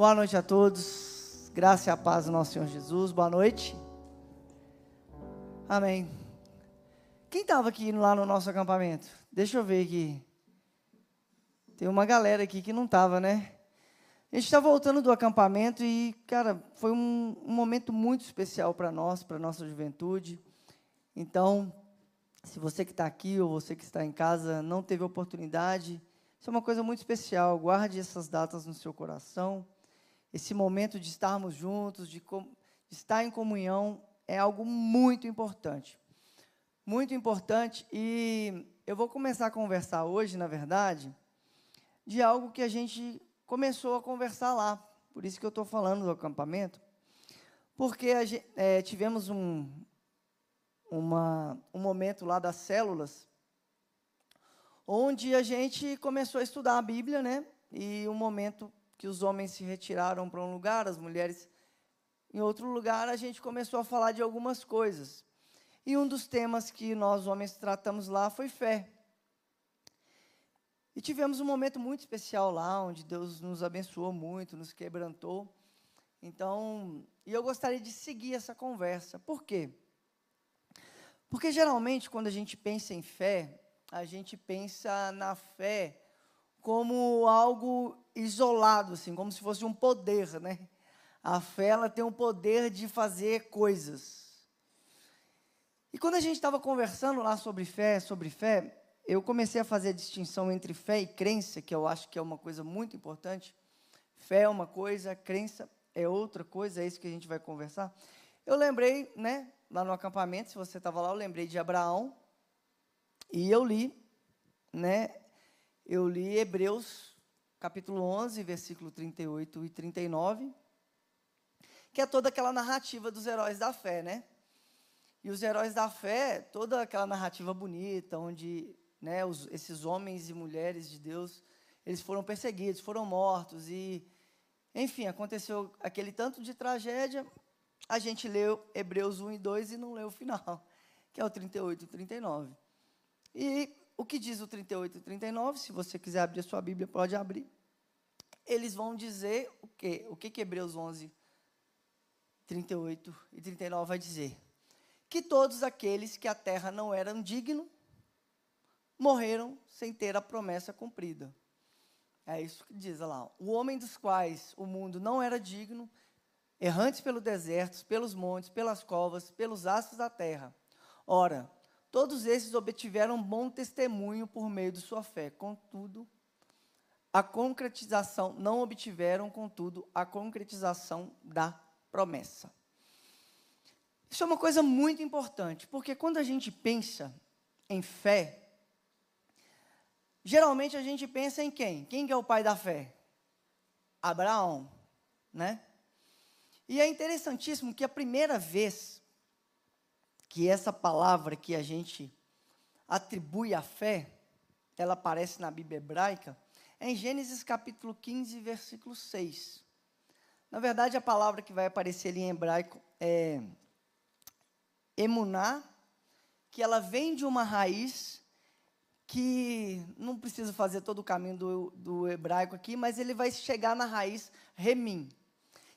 Boa noite a todos. Graça e a paz do nosso Senhor Jesus. Boa noite. Amém. Quem estava aqui lá no nosso acampamento? Deixa eu ver aqui. Tem uma galera aqui que não estava, né? A gente está voltando do acampamento e, cara, foi um, um momento muito especial para nós, para nossa juventude. Então, se você que está aqui ou você que está em casa não teve oportunidade, isso é uma coisa muito especial. Guarde essas datas no seu coração esse momento de estarmos juntos, de, de estar em comunhão, é algo muito importante. Muito importante. E eu vou começar a conversar hoje, na verdade, de algo que a gente começou a conversar lá. Por isso que eu estou falando do acampamento. Porque gente, é, tivemos um, uma, um momento lá das células, onde a gente começou a estudar a Bíblia, né? E um momento que os homens se retiraram para um lugar, as mulheres em outro lugar, a gente começou a falar de algumas coisas. E um dos temas que nós homens tratamos lá foi fé. E tivemos um momento muito especial lá, onde Deus nos abençoou muito, nos quebrantou. Então, e eu gostaria de seguir essa conversa. Por quê? Porque geralmente, quando a gente pensa em fé, a gente pensa na fé como algo isolado, assim, como se fosse um poder, né? A fé ela tem o poder de fazer coisas. E quando a gente estava conversando lá sobre fé, sobre fé, eu comecei a fazer a distinção entre fé e crença, que eu acho que é uma coisa muito importante. Fé é uma coisa, crença é outra coisa, é isso que a gente vai conversar. Eu lembrei, né, lá no acampamento, se você estava lá, eu lembrei de Abraão, e eu li, né, eu li Hebreus, capítulo 11, versículo 38 e 39, que é toda aquela narrativa dos heróis da fé, né? E os heróis da fé, toda aquela narrativa bonita, onde né, os, esses homens e mulheres de Deus, eles foram perseguidos, foram mortos, e, enfim, aconteceu aquele tanto de tragédia, a gente leu Hebreus 1 e 2 e não leu o final, que é o 38 e 39. E o que diz o 38 e 39? Se você quiser abrir a sua Bíblia, pode abrir. Eles vão dizer o quê? O que, que Hebreus 11, 38 e 39 vai dizer? Que todos aqueles que a terra não eram dignos morreram sem ter a promessa cumprida. É isso que diz lá. O homem dos quais o mundo não era digno, errantes pelo deserto, pelos montes, pelas covas, pelos astros da terra. Ora, Todos esses obtiveram bom testemunho por meio de sua fé. Contudo, a concretização, não obtiveram, contudo, a concretização da promessa. Isso é uma coisa muito importante, porque quando a gente pensa em fé, geralmente a gente pensa em quem? Quem que é o pai da fé? Abraão, né? E é interessantíssimo que a primeira vez que essa palavra que a gente atribui à fé, ela aparece na Bíblia hebraica, é em Gênesis capítulo 15, versículo 6. Na verdade, a palavra que vai aparecer ali em hebraico é emuná, que ela vem de uma raiz que não precisa fazer todo o caminho do, do hebraico aqui, mas ele vai chegar na raiz remim,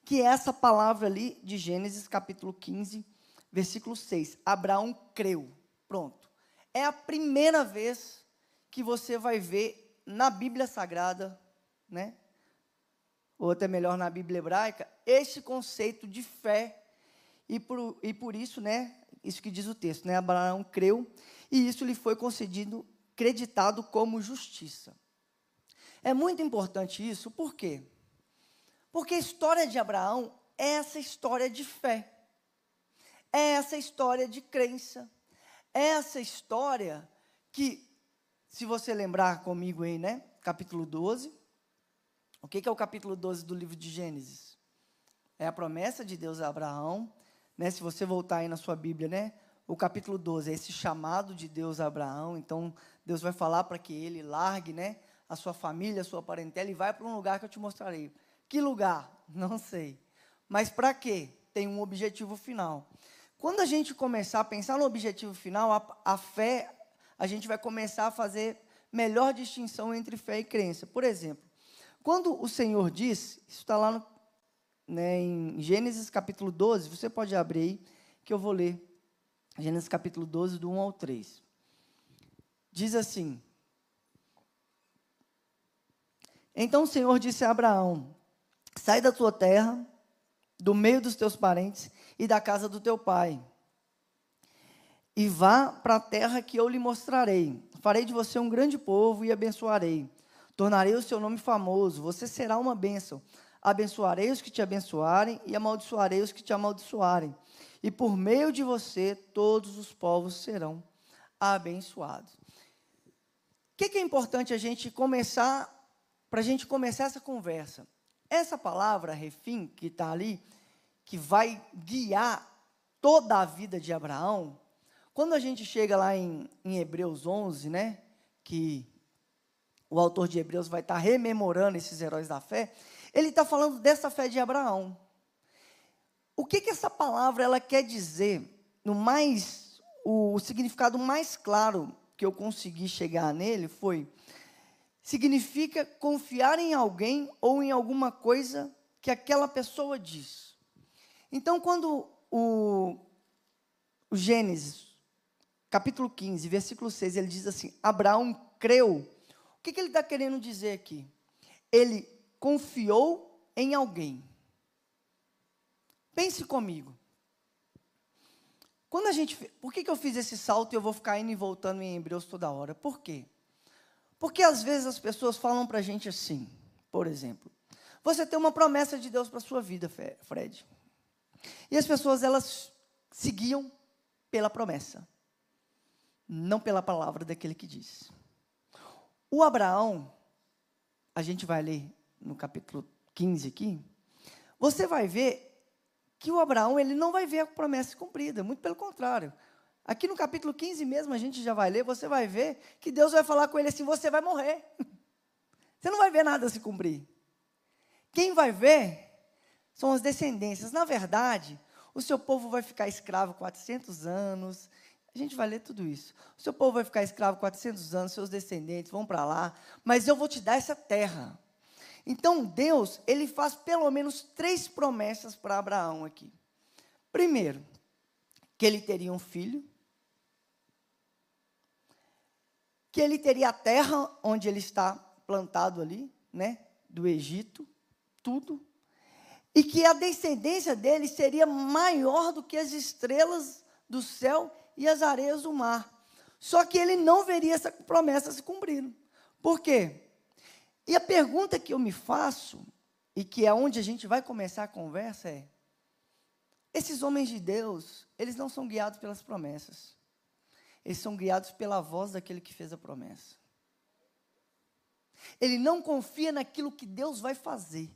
que é essa palavra ali de Gênesis capítulo 15, versículo 6. Abraão creu. Pronto. É a primeira vez que você vai ver na Bíblia Sagrada, né? Ou até melhor na Bíblia hebraica, esse conceito de fé. E por, e por isso, né? Isso que diz o texto, né? Abraão creu e isso lhe foi concedido, creditado como justiça. É muito importante isso, por quê? Porque a história de Abraão é essa história de fé. É essa história de crença. É essa história que, se você lembrar comigo aí, né? Capítulo 12. O que, é o capítulo 12 do livro de Gênesis? É a promessa de Deus a Abraão. Né? Se você voltar aí na sua Bíblia, né? O capítulo 12 é esse chamado de Deus a Abraão. Então, Deus vai falar para que ele largue, né? A sua família, a sua parentela e vai para um lugar que eu te mostrarei. Que lugar? Não sei. Mas para quê? Tem um objetivo final. Quando a gente começar a pensar no objetivo final, a, a fé, a gente vai começar a fazer melhor distinção entre fé e crença. Por exemplo, quando o Senhor diz, isso está lá no, né, em Gênesis capítulo 12, você pode abrir aí, que eu vou ler. Gênesis capítulo 12, do 1 ao 3. Diz assim: Então o Senhor disse a Abraão: Sai da tua terra, do meio dos teus parentes e da casa do teu pai, e vá para a terra que eu lhe mostrarei. Farei de você um grande povo e abençoarei. Tornarei o seu nome famoso, você será uma bênção. Abençoarei os que te abençoarem e amaldiçoarei os que te amaldiçoarem. E por meio de você, todos os povos serão abençoados. O que, que é importante a gente começar, para a gente começar essa conversa? Essa palavra, refim, que está ali, que vai guiar toda a vida de Abraão, quando a gente chega lá em, em Hebreus 11, né, que o autor de Hebreus vai estar tá rememorando esses heróis da fé, ele está falando dessa fé de Abraão. O que, que essa palavra ela quer dizer? No mais, o, o significado mais claro que eu consegui chegar nele foi significa confiar em alguém ou em alguma coisa que aquela pessoa diz. Então, quando o, o Gênesis, capítulo 15, versículo 6, ele diz assim: Abraão creu. O que, que ele está querendo dizer aqui? Ele confiou em alguém. Pense comigo. Quando a gente, por que, que eu fiz esse salto e eu vou ficar indo e voltando em Hebreus toda hora? Por quê? Porque às vezes as pessoas falam para a gente assim, por exemplo, você tem uma promessa de Deus para sua vida, Fred. E as pessoas, elas seguiam pela promessa, não pela palavra daquele que diz. O Abraão, a gente vai ler no capítulo 15 aqui, você vai ver que o Abraão, ele não vai ver a promessa cumprida, muito pelo contrário. Aqui no capítulo 15 mesmo, a gente já vai ler, você vai ver que Deus vai falar com ele assim: você vai morrer. Você não vai ver nada se cumprir. Quem vai ver são as descendências. Na verdade, o seu povo vai ficar escravo 400 anos. A gente vai ler tudo isso. O seu povo vai ficar escravo 400 anos, seus descendentes vão para lá, mas eu vou te dar essa terra. Então, Deus, ele faz pelo menos três promessas para Abraão aqui. Primeiro, que ele teria um filho. que ele teria a terra onde ele está plantado ali, né, do Egito, tudo, e que a descendência dele seria maior do que as estrelas do céu e as areias do mar. Só que ele não veria essa promessa se cumprindo. Por quê? E a pergunta que eu me faço, e que é onde a gente vai começar a conversa, é: esses homens de Deus, eles não são guiados pelas promessas eles são guiados pela voz daquele que fez a promessa. Ele não confia naquilo que Deus vai fazer.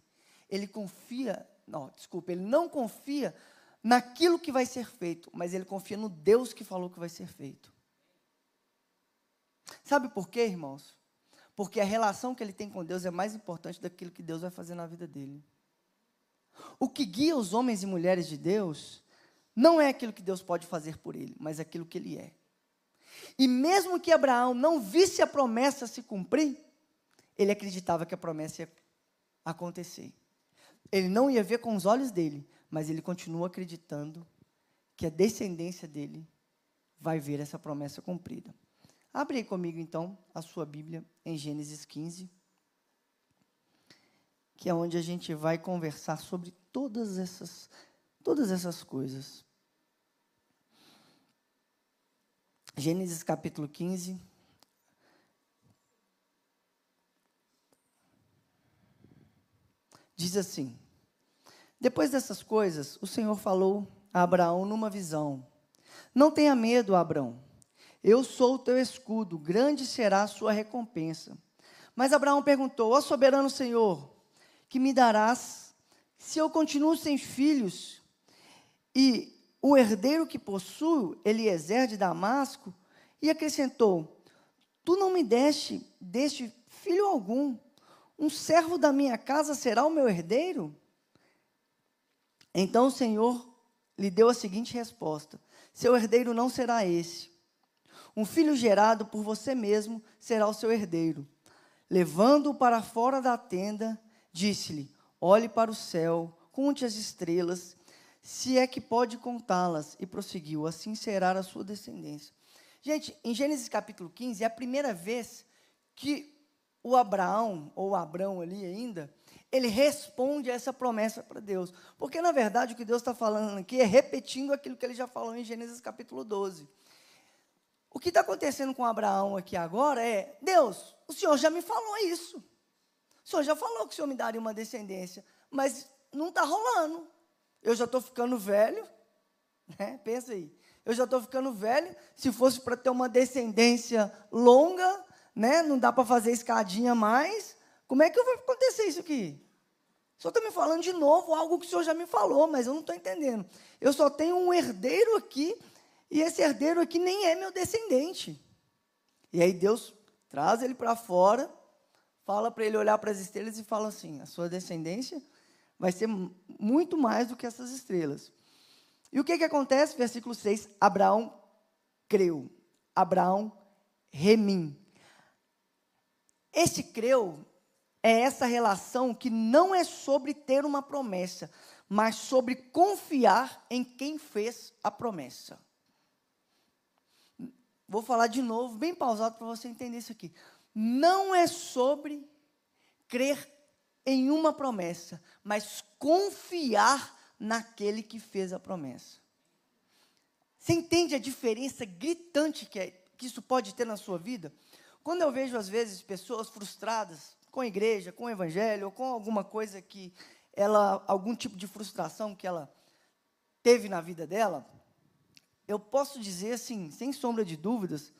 Ele confia, não, desculpa, ele não confia naquilo que vai ser feito, mas ele confia no Deus que falou que vai ser feito. Sabe por quê, irmãos? Porque a relação que ele tem com Deus é mais importante daquilo que Deus vai fazer na vida dele. O que guia os homens e mulheres de Deus não é aquilo que Deus pode fazer por ele, mas aquilo que ele é. E mesmo que Abraão não visse a promessa se cumprir, ele acreditava que a promessa ia acontecer. Ele não ia ver com os olhos dele, mas ele continua acreditando que a descendência dele vai ver essa promessa cumprida. Abre aí comigo então a sua Bíblia em Gênesis 15, que é onde a gente vai conversar sobre todas essas todas essas coisas. Gênesis capítulo 15. Diz assim: Depois dessas coisas, o Senhor falou a Abraão numa visão: Não tenha medo, Abraão. Eu sou o teu escudo, grande será a sua recompensa. Mas Abraão perguntou: Ó soberano Senhor, que me darás se eu continuo sem filhos e o herdeiro que possuo, Eliezer de Damasco, e acrescentou: Tu não me deste, deste filho algum, um servo da minha casa será o meu herdeiro? Então o Senhor lhe deu a seguinte resposta: Seu herdeiro não será esse. Um filho gerado por você mesmo será o seu herdeiro. Levando-o para fora da tenda, disse-lhe: Olhe para o céu conte as estrelas, se é que pode contá-las. E prosseguiu: assim será a sua descendência. Gente, em Gênesis capítulo 15, é a primeira vez que o Abraão, ou Abrão ali ainda, ele responde a essa promessa para Deus. Porque, na verdade, o que Deus está falando aqui é repetindo aquilo que ele já falou em Gênesis capítulo 12. O que está acontecendo com Abraão aqui agora é: Deus, o Senhor já me falou isso. O Senhor já falou que o Senhor me daria uma descendência, mas não está rolando. Eu já estou ficando velho, né? pensa aí. Eu já estou ficando velho. Se fosse para ter uma descendência longa, né? não dá para fazer escadinha mais. Como é que vai acontecer isso aqui? O senhor está me falando de novo algo que o senhor já me falou, mas eu não estou entendendo. Eu só tenho um herdeiro aqui, e esse herdeiro aqui nem é meu descendente. E aí Deus traz ele para fora, fala para ele olhar para as estrelas e fala assim: a sua descendência vai ser muito mais do que essas estrelas. E o que, que acontece? Versículo 6: Abraão creu. Abraão remim. Esse creu é essa relação que não é sobre ter uma promessa, mas sobre confiar em quem fez a promessa. Vou falar de novo, bem pausado para você entender isso aqui. Não é sobre crer em uma promessa, mas confiar naquele que fez a promessa. Você entende a diferença gritante que, é, que isso pode ter na sua vida? Quando eu vejo, às vezes, pessoas frustradas, com a igreja, com o evangelho, ou com alguma coisa que ela, algum tipo de frustração que ela teve na vida dela, eu posso dizer assim, sem sombra de dúvidas,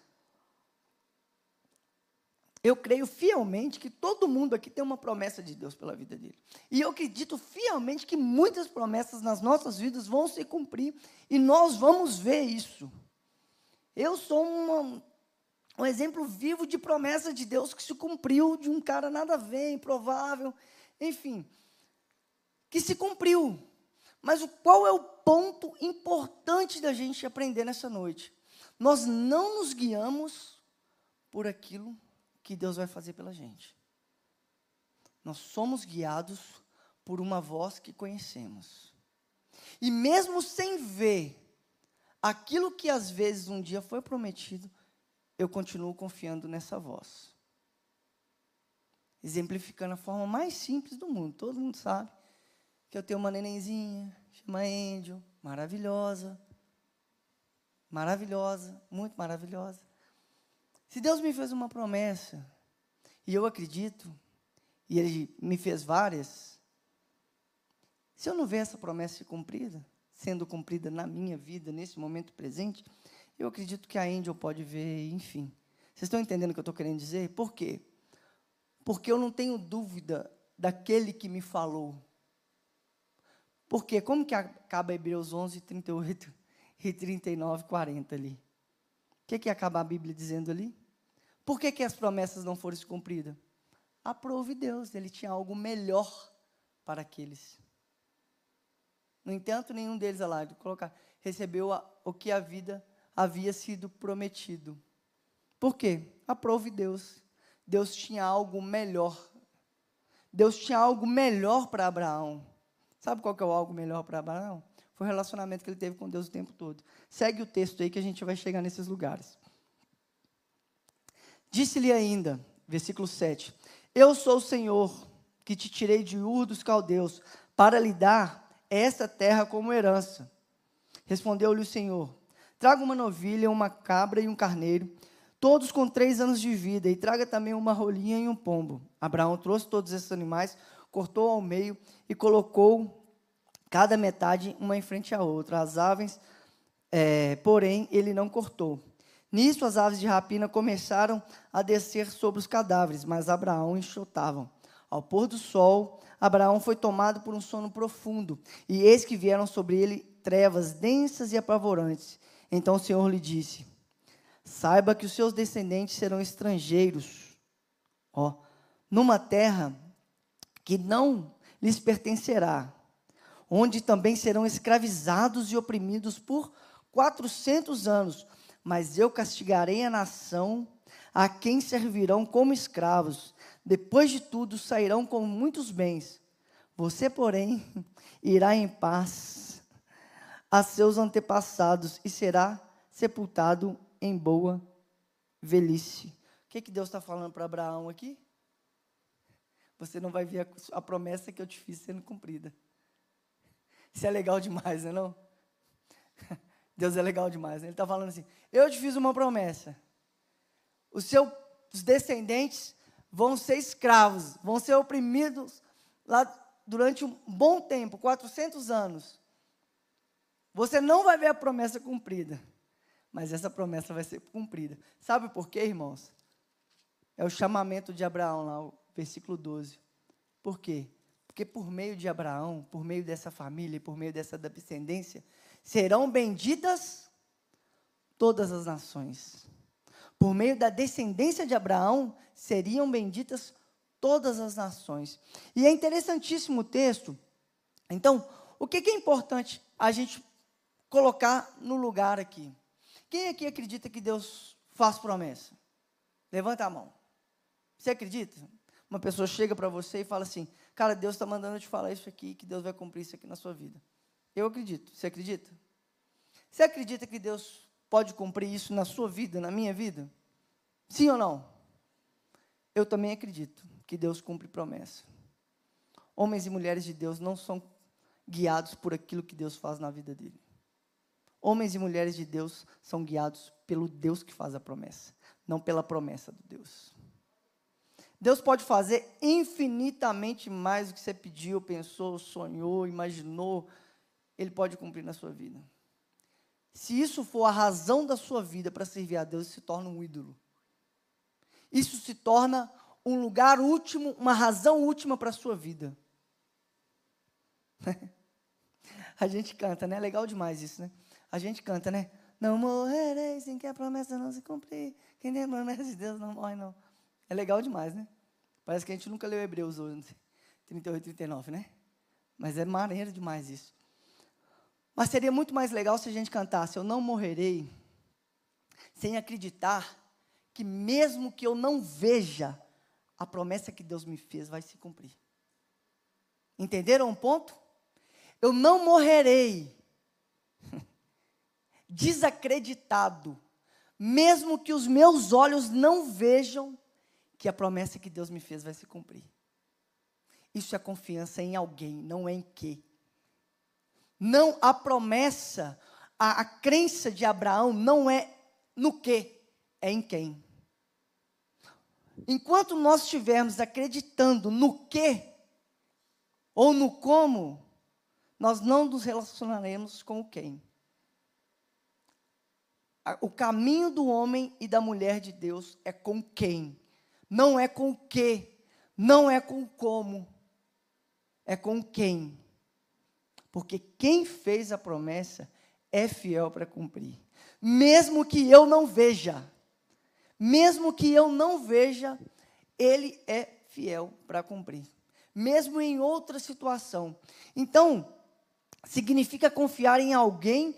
eu creio fielmente que todo mundo aqui tem uma promessa de Deus pela vida dele. E eu acredito fielmente que muitas promessas nas nossas vidas vão se cumprir e nós vamos ver isso. Eu sou uma, um exemplo vivo de promessa de Deus que se cumpriu, de um cara nada a ver, improvável, enfim, que se cumpriu. Mas qual é o ponto importante da gente aprender nessa noite? Nós não nos guiamos por aquilo que Deus vai fazer pela gente. Nós somos guiados por uma voz que conhecemos. E mesmo sem ver aquilo que às vezes um dia foi prometido, eu continuo confiando nessa voz. Exemplificando a forma mais simples do mundo. Todo mundo sabe que eu tenho uma nenenzinha, chama Angel, maravilhosa. Maravilhosa, muito maravilhosa. Se Deus me fez uma promessa, e eu acredito, e Ele me fez várias, se eu não ver essa promessa cumprida, sendo cumprida na minha vida, nesse momento presente, eu acredito que a Angel pode ver, enfim. Vocês estão entendendo o que eu estou querendo dizer? Por quê? Porque eu não tenho dúvida daquele que me falou. Porque como que acaba Hebreus 11, 38 e 39, 40 ali? O que, que acaba a Bíblia dizendo ali? Por que, que as promessas não foram cumpridas? Aprove Deus, ele tinha algo melhor para aqueles. No entanto, nenhum deles, lá, colocar, recebeu a, o que a vida havia sido prometido. Por quê? Aprove Deus. Deus tinha algo melhor. Deus tinha algo melhor para Abraão. Sabe qual que é o algo melhor para Abraão? Foi o relacionamento que ele teve com Deus o tempo todo. Segue o texto aí que a gente vai chegar nesses lugares. Disse-lhe ainda, versículo 7: Eu sou o Senhor que te tirei de Ur dos caldeus para lhe dar esta terra como herança. Respondeu-lhe o Senhor: Traga uma novilha, uma cabra e um carneiro, todos com três anos de vida, e traga também uma rolinha e um pombo. Abraão trouxe todos esses animais, cortou ao meio e colocou cada metade uma em frente à outra. As aves, é, porém, ele não cortou. Nisso, as aves de rapina começaram a descer sobre os cadáveres, mas Abraão enxotavam. Ao pôr do sol, Abraão foi tomado por um sono profundo, e eis que vieram sobre ele trevas densas e apavorantes. Então o Senhor lhe disse: Saiba que os seus descendentes serão estrangeiros, ó, numa terra que não lhes pertencerá, onde também serão escravizados e oprimidos por quatrocentos anos. Mas eu castigarei a nação a quem servirão como escravos. Depois de tudo, sairão com muitos bens. Você, porém, irá em paz a seus antepassados e será sepultado em boa velhice. O que, que Deus está falando para Abraão aqui? Você não vai ver a, a, promessa que eu te fiz sendo cumprida. Isso é legal demais, não é não? Deus é legal demais. Né? Ele está falando assim: Eu te fiz uma promessa. Os seus descendentes vão ser escravos, vão ser oprimidos lá durante um bom tempo 400 anos. Você não vai ver a promessa cumprida, mas essa promessa vai ser cumprida. Sabe por quê, irmãos? É o chamamento de Abraão, lá, o versículo 12. Por quê? Porque por meio de Abraão, por meio dessa família, por meio dessa descendência, serão benditas todas as nações. Por meio da descendência de Abraão, seriam benditas todas as nações. E é interessantíssimo o texto. Então, o que é importante a gente colocar no lugar aqui? Quem aqui acredita que Deus faz promessa? Levanta a mão. Você acredita? Uma pessoa chega para você e fala assim: Cara, Deus está mandando eu te falar isso aqui, que Deus vai cumprir isso aqui na sua vida. Eu acredito. Você acredita? Você acredita que Deus pode cumprir isso na sua vida, na minha vida? Sim ou não? Eu também acredito que Deus cumpre promessa. Homens e mulheres de Deus não são guiados por aquilo que Deus faz na vida dele. Homens e mulheres de Deus são guiados pelo Deus que faz a promessa, não pela promessa do Deus. Deus pode fazer infinitamente mais do que você pediu, pensou, sonhou, imaginou. Ele pode cumprir na sua vida. Se isso for a razão da sua vida para servir a Deus, se torna um ídolo. Isso se torna um lugar último, uma razão última para a sua vida. a gente canta, né? Legal demais isso, né? A gente canta, né? Não morrerei sem que a promessa não se cumprir. Quem tem promessa de Deus não morre, não. É legal demais, né? Parece que a gente nunca leu Hebreus 11, 38 e 39, né? Mas é maneiro demais isso. Mas seria muito mais legal se a gente cantasse: Eu não morrerei sem acreditar que, mesmo que eu não veja, a promessa que Deus me fez vai se cumprir. Entenderam um ponto? Eu não morrerei desacreditado, mesmo que os meus olhos não vejam que a promessa que Deus me fez vai se cumprir. Isso é confiança em alguém, não é em quê. Não a promessa, a, a crença de Abraão não é no quê, é em quem. Enquanto nós estivermos acreditando no quê ou no como, nós não nos relacionaremos com o quem. O caminho do homem e da mulher de Deus é com quem não é com o que, não é com como, é com quem. Porque quem fez a promessa é fiel para cumprir. Mesmo que eu não veja, mesmo que eu não veja, ele é fiel para cumprir. Mesmo em outra situação. Então, significa confiar em alguém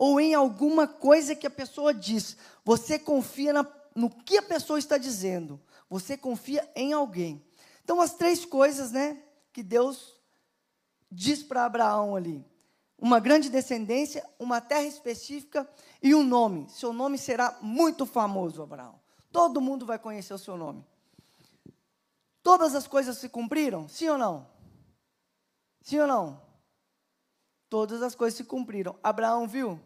ou em alguma coisa que a pessoa diz. Você confia na, no que a pessoa está dizendo. Você confia em alguém. Então, as três coisas, né, que Deus diz para Abraão ali: uma grande descendência, uma terra específica e um nome. Seu nome será muito famoso, Abraão. Todo mundo vai conhecer o seu nome. Todas as coisas se cumpriram? Sim ou não? Sim ou não? Todas as coisas se cumpriram. Abraão viu?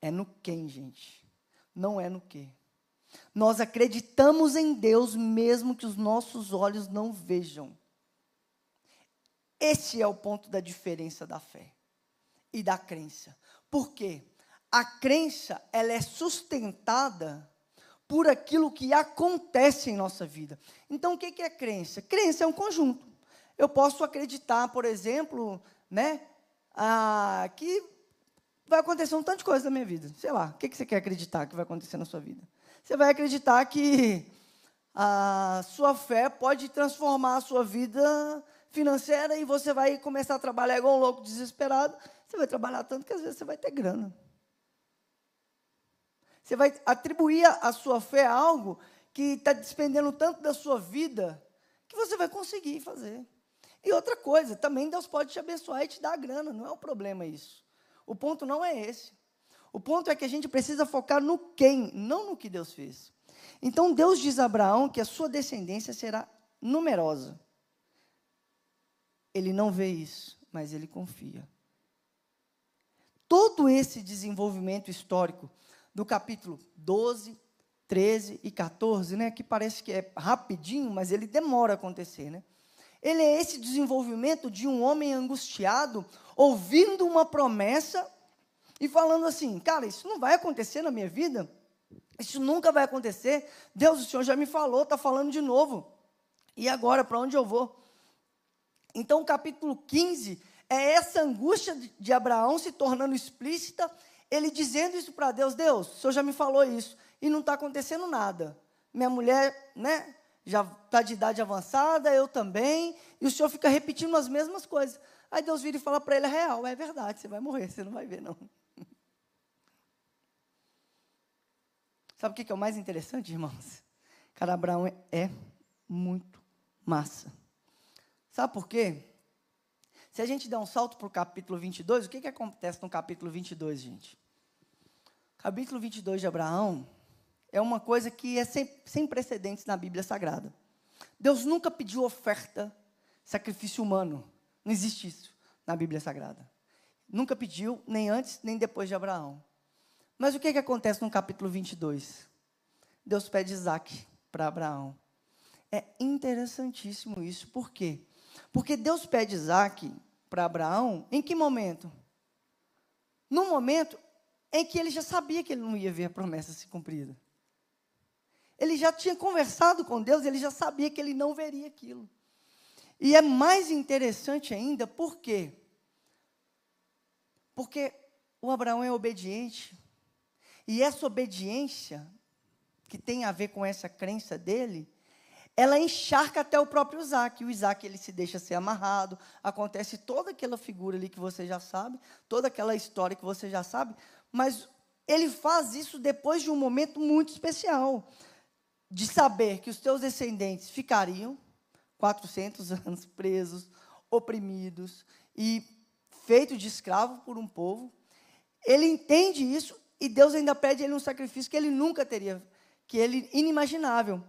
É no quem, gente. Não é no que. Nós acreditamos em Deus mesmo que os nossos olhos não vejam. Esse é o ponto da diferença da fé e da crença. Por quê? A crença, ela é sustentada por aquilo que acontece em nossa vida. Então, o que é crença? Crença é um conjunto. Eu posso acreditar, por exemplo, né, ah, que vai acontecer um tanto de coisa na minha vida. Sei lá, o que você quer acreditar que vai acontecer na sua vida? você vai acreditar que a sua fé pode transformar a sua vida financeira e você vai começar a trabalhar igual um louco desesperado. Você vai trabalhar tanto que às vezes você vai ter grana. Você vai atribuir a sua fé a algo que está despendendo tanto da sua vida que você vai conseguir fazer. E outra coisa, também Deus pode te abençoar e te dar grana, não é o problema isso. O ponto não é esse. O ponto é que a gente precisa focar no quem, não no que Deus fez. Então Deus diz a Abraão que a sua descendência será numerosa. Ele não vê isso, mas ele confia. Todo esse desenvolvimento histórico do capítulo 12, 13 e 14, né, que parece que é rapidinho, mas ele demora a acontecer, né? Ele é esse desenvolvimento de um homem angustiado, ouvindo uma promessa e falando assim: cara, isso não vai acontecer na minha vida, isso nunca vai acontecer. Deus, o Senhor já me falou, está falando de novo. E agora, para onde eu vou? Então, o capítulo 15 é essa angústia de Abraão se tornando explícita, ele dizendo isso para Deus: Deus, o Senhor já me falou isso, e não está acontecendo nada. Minha mulher, né, já está de idade avançada, eu também, e o Senhor fica repetindo as mesmas coisas. Aí Deus vira e fala para ele: é real, é verdade, você vai morrer, você não vai ver, não. Sabe o que é o mais interessante, irmãos? Cara, Abraão é muito massa. Sabe por quê? Se a gente der um salto para o capítulo 22, o que, que acontece no capítulo 22, gente? Capítulo 22 de Abraão é uma coisa que é sem, sem precedentes na Bíblia Sagrada. Deus nunca pediu oferta, sacrifício humano. Não existe isso na Bíblia Sagrada. Nunca pediu, nem antes, nem depois de Abraão. Mas o que, que acontece no capítulo 22? Deus pede Isaac para Abraão. É interessantíssimo isso. Por quê? Porque Deus pede Isaac para Abraão em que momento? No momento em que ele já sabia que ele não ia ver a promessa se cumprida. Ele já tinha conversado com Deus, ele já sabia que ele não veria aquilo. E é mais interessante ainda, por quê? Porque o Abraão é obediente. E essa obediência, que tem a ver com essa crença dele, ela encharca até o próprio Isaac. O Isaac ele se deixa ser amarrado, acontece toda aquela figura ali que você já sabe, toda aquela história que você já sabe, mas ele faz isso depois de um momento muito especial, de saber que os teus descendentes ficariam 400 anos presos, oprimidos e feitos de escravo por um povo. Ele entende isso e Deus ainda pede a ele um sacrifício que ele nunca teria, que ele inimaginável.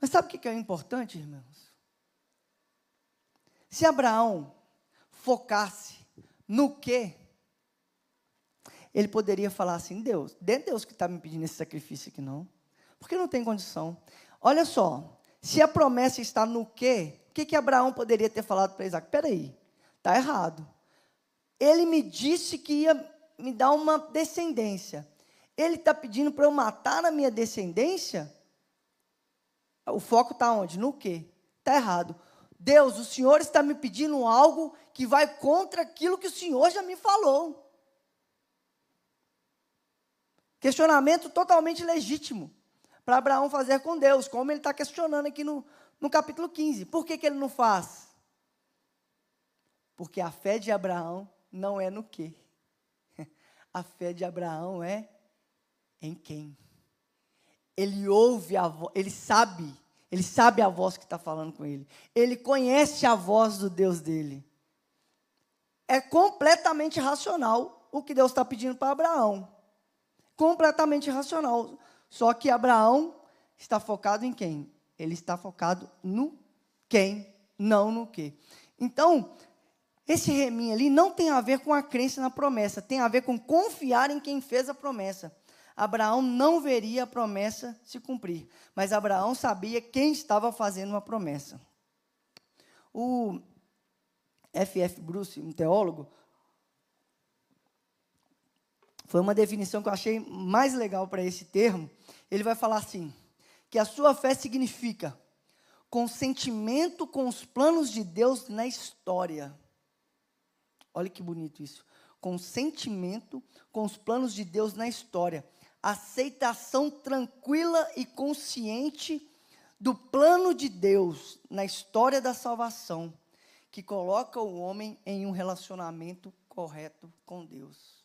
Mas sabe o que é importante, irmãos? Se Abraão focasse no que, ele poderia falar assim: Deus, é Deus que está me pedindo esse sacrifício aqui, não. Porque não tem condição. Olha só, se a promessa está no que, o que, que Abraão poderia ter falado para Isaac? Espera aí, está errado. Ele me disse que ia me dá uma descendência. Ele está pedindo para eu matar a minha descendência? O foco está onde? No quê? Está errado. Deus, o Senhor está me pedindo algo que vai contra aquilo que o Senhor já me falou. Questionamento totalmente legítimo para Abraão fazer com Deus, como ele está questionando aqui no, no capítulo 15. Por que, que ele não faz? Porque a fé de Abraão não é no quê? A fé de Abraão é em quem? Ele ouve a voz, ele sabe, ele sabe a voz que está falando com ele. Ele conhece a voz do Deus dele. É completamente racional o que Deus está pedindo para Abraão. Completamente racional. Só que Abraão está focado em quem? Ele está focado no quem, não no que. Então, esse reminho ali não tem a ver com a crença na promessa, tem a ver com confiar em quem fez a promessa. Abraão não veria a promessa se cumprir, mas Abraão sabia quem estava fazendo uma promessa. O F.F. Bruce, um teólogo, foi uma definição que eu achei mais legal para esse termo. Ele vai falar assim: que a sua fé significa consentimento com os planos de Deus na história. Olha que bonito isso. Consentimento com os planos de Deus na história. Aceitação tranquila e consciente do plano de Deus na história da salvação, que coloca o homem em um relacionamento correto com Deus.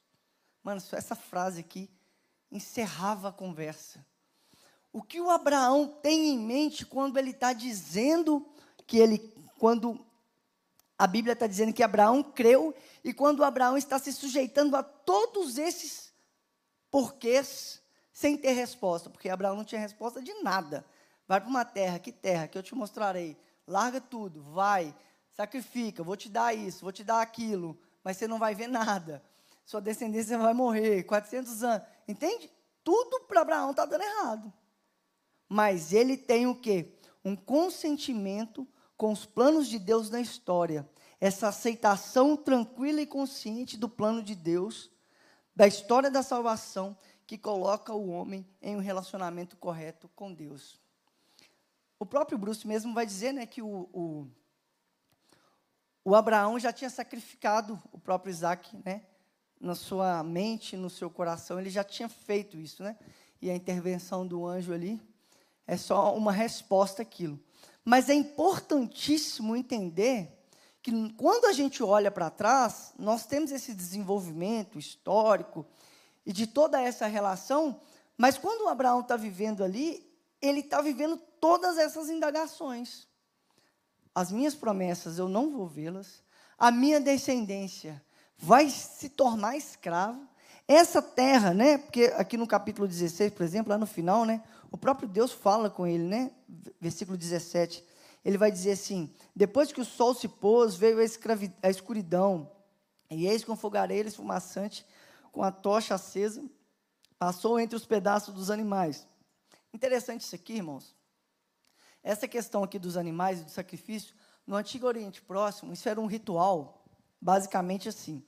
Mano, só essa frase aqui encerrava a conversa. O que o Abraão tem em mente quando ele está dizendo que ele quando a Bíblia está dizendo que Abraão creu e quando Abraão está se sujeitando a todos esses porquês sem ter resposta, porque Abraão não tinha resposta de nada. Vai para uma terra, que terra? Que eu te mostrarei. Larga tudo, vai, sacrifica, vou te dar isso, vou te dar aquilo, mas você não vai ver nada. Sua descendência vai morrer, 400 anos. Entende? Tudo para Abraão está dando errado. Mas ele tem o quê? Um consentimento com os planos de Deus na história. Essa aceitação tranquila e consciente do plano de Deus, da história da salvação, que coloca o homem em um relacionamento correto com Deus. O próprio Bruce mesmo vai dizer né, que o, o, o Abraão já tinha sacrificado o próprio Isaac, né? Na sua mente, no seu coração, ele já tinha feito isso, né? E a intervenção do anjo ali é só uma resposta àquilo. Mas é importantíssimo entender que quando a gente olha para trás, nós temos esse desenvolvimento histórico e de toda essa relação, mas quando o Abraão está vivendo ali, ele está vivendo todas essas indagações. As minhas promessas eu não vou vê-las, a minha descendência vai se tornar escravo. Essa terra, né? Porque aqui no capítulo 16, por exemplo, lá no final, né? O próprio Deus fala com ele, né? Versículo 17. Ele vai dizer assim: Depois que o sol se pôs, veio a, a escuridão, e eis que um fogareiro esfumaçante, com a tocha acesa, passou entre os pedaços dos animais. Interessante isso aqui, irmãos. Essa questão aqui dos animais e do sacrifício, no Antigo Oriente Próximo, isso era um ritual, basicamente assim.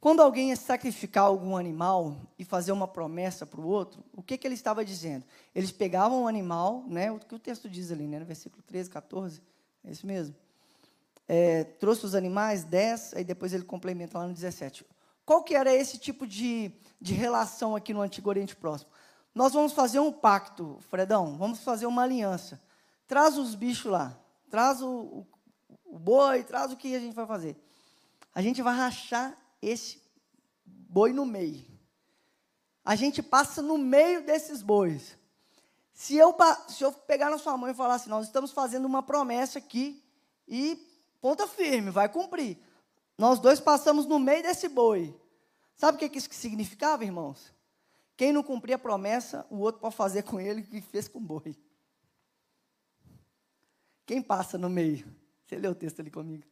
Quando alguém ia sacrificar algum animal e fazer uma promessa para o outro, o que, que ele estava dizendo? Eles pegavam o animal, né, o que o texto diz ali, né, no versículo 13, 14, é isso mesmo. É, trouxe os animais, 10, aí depois ele complementa lá no 17. Qual que era esse tipo de, de relação aqui no Antigo Oriente Próximo? Nós vamos fazer um pacto, Fredão, vamos fazer uma aliança. Traz os bichos lá, traz o, o, o boi, traz o que a gente vai fazer. A gente vai rachar esse boi no meio. A gente passa no meio desses bois. Se eu, se eu pegar na sua mão e falar assim, nós estamos fazendo uma promessa aqui e ponta firme, vai cumprir. Nós dois passamos no meio desse boi. Sabe o que isso significava, irmãos? Quem não cumpria a promessa, o outro pode fazer com ele o que fez com o boi. Quem passa no meio? Você leu o texto ali comigo?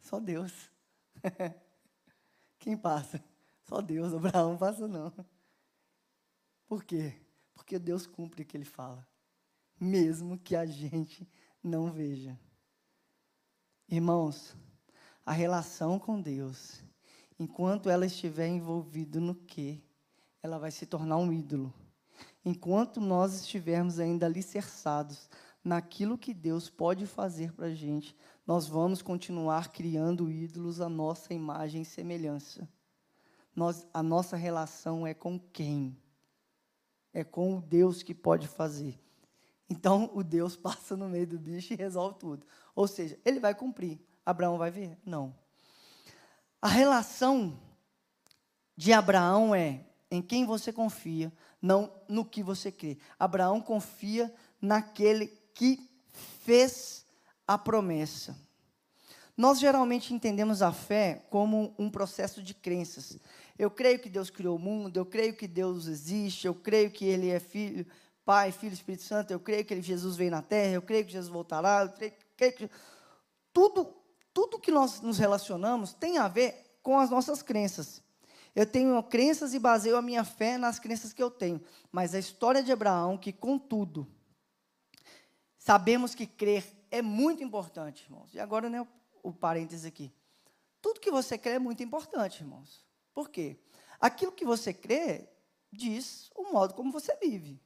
Só Deus. Quem passa? Só Deus. Abraão passa não. Por quê? Porque Deus cumpre o que ele fala, mesmo que a gente não veja. Irmãos, a relação com Deus, enquanto ela estiver envolvida no que ela vai se tornar um ídolo. Enquanto nós estivermos ainda alicerçados naquilo que Deus pode fazer para a gente, nós vamos continuar criando ídolos à nossa imagem e semelhança. Nós, a nossa relação é com quem? É com o Deus que pode fazer. Então, o Deus passa no meio do bicho e resolve tudo. Ou seja, ele vai cumprir. Abraão vai ver? Não. A relação de Abraão é em quem você confia, não no que você crê. Abraão confia naquele que fez a promessa. Nós geralmente entendemos a fé como um processo de crenças. Eu creio que Deus criou o mundo, eu creio que Deus existe, eu creio que Ele é Filho, Pai, Filho, Espírito Santo, eu creio que Jesus veio na Terra, eu creio que Jesus voltará, eu creio, creio que tudo, tudo que nós nos relacionamos tem a ver com as nossas crenças. Eu tenho crenças e baseio a minha fé nas crenças que eu tenho. Mas a história de Abraão, que contudo, sabemos que crer é muito importante, irmãos. E agora, né, o, parênteses aqui. Tudo que você crê é muito importante, irmãos. Por quê? Aquilo que você crê diz o modo como você vive.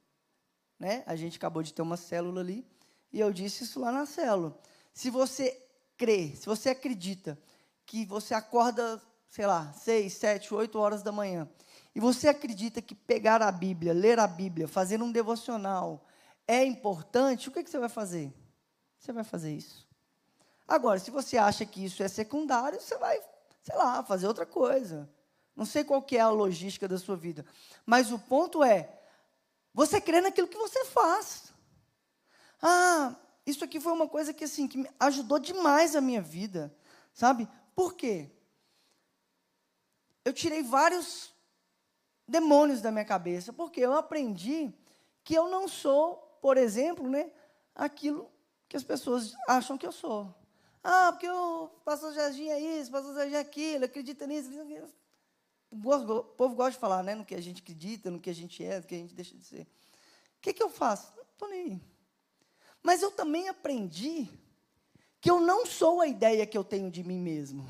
Né? A gente acabou de ter uma célula ali, e eu disse isso lá na célula. Se você crê, se você acredita que você acorda sei lá, seis, sete, oito horas da manhã, e você acredita que pegar a Bíblia, ler a Bíblia, fazer um devocional é importante, o que, que você vai fazer? Você vai fazer isso. Agora, se você acha que isso é secundário, você vai, sei lá, fazer outra coisa. Não sei qual que é a logística da sua vida. Mas o ponto é, você crê naquilo que você faz. Ah, isso aqui foi uma coisa que assim que ajudou demais a minha vida, sabe? Por quê? Eu tirei vários demônios da minha cabeça, porque eu aprendi que eu não sou, por exemplo, né, aquilo que as pessoas acham que eu sou. Ah, porque o pastor Jardim é isso, o pastor Jardim é aquilo, acredita nisso. O povo gosta de falar né, no que a gente acredita, no que a gente é, no que a gente deixa de ser. O que, que eu faço? Não estou nem aí. Mas eu também aprendi que eu não sou a ideia que eu tenho de mim mesmo.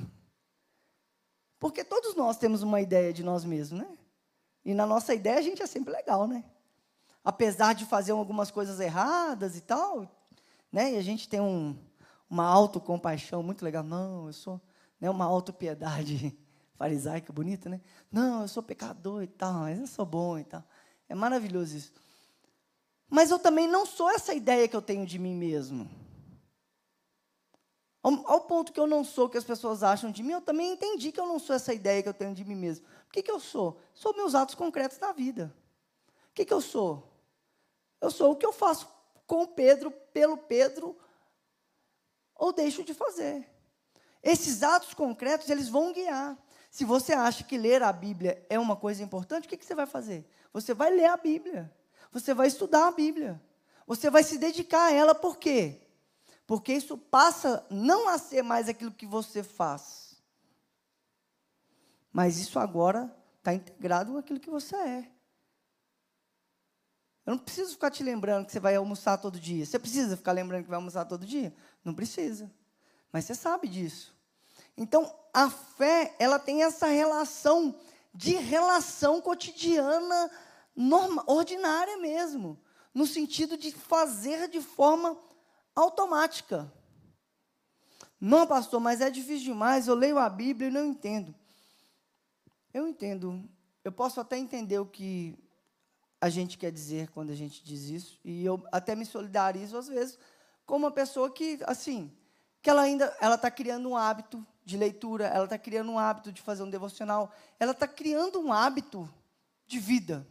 Porque todos nós temos uma ideia de nós mesmos, né? E na nossa ideia a gente é sempre legal, né? Apesar de fazer algumas coisas erradas e tal, né? E a gente tem um, uma autocompaixão muito legal. Não, eu sou né, uma autopiedade farisaica bonita, né? Não, eu sou pecador e tal, mas eu sou bom e tal. É maravilhoso isso. Mas eu também não sou essa ideia que eu tenho de mim mesmo. Ao, ao, ponto que eu não sou o que as pessoas acham de mim, eu também entendi que eu não sou essa ideia que eu tenho de mim mesmo. O que, que eu sou? Sou meus atos concretos na vida. O que, que eu sou? Eu sou o que eu faço com Pedro, pelo Pedro, ou deixo de fazer. Esses atos concretos, eles vão guiar. Se você acha que ler a Bíblia é uma coisa importante, o que, que você vai fazer? Você vai ler a Bíblia. Você vai estudar a Bíblia. Você vai se dedicar a ela, por quê? Porque isso passa não a ser mais aquilo que você faz, mas isso agora está integrado com aquilo que você é. Eu não preciso ficar te lembrando que você vai almoçar todo dia. Você precisa ficar lembrando que vai almoçar todo dia? Não precisa. Mas você sabe disso. Então, a fé, ela tem essa relação de relação cotidiana norma, ordinária mesmo, no sentido de fazer de forma automática. Não, pastor, mas é difícil demais. Eu leio a Bíblia e não entendo. Eu entendo. Eu posso até entender o que a gente quer dizer quando a gente diz isso, e eu até me solidarizo às vezes com uma pessoa que, assim, que ela ainda ela está criando um hábito de leitura, ela está criando um hábito de fazer um devocional, ela está criando um hábito de vida.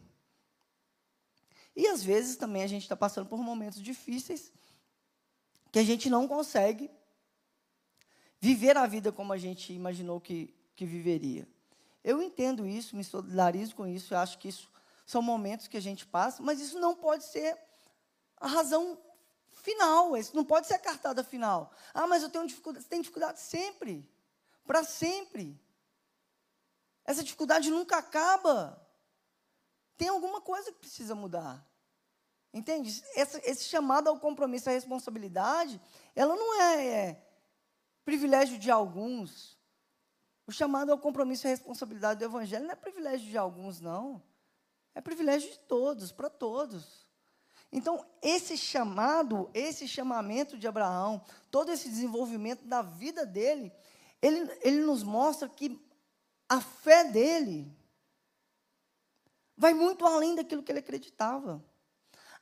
E às vezes também a gente está passando por momentos difíceis que a gente não consegue viver a vida como a gente imaginou que, que viveria. Eu entendo isso, me solidarizo com isso, eu acho que isso são momentos que a gente passa, mas isso não pode ser a razão final, isso não pode ser a cartada final. Ah, mas eu tenho dificuldade, você tem dificuldade sempre, para sempre. Essa dificuldade nunca acaba tem alguma coisa que precisa mudar. Entende? Esse, esse chamado ao compromisso, à responsabilidade, ela não é, é privilégio de alguns. O chamado ao compromisso e à responsabilidade do Evangelho não é privilégio de alguns, não. É privilégio de todos, para todos. Então, esse chamado, esse chamamento de Abraão, todo esse desenvolvimento da vida dele, ele, ele nos mostra que a fé dele vai muito além daquilo que ele acreditava.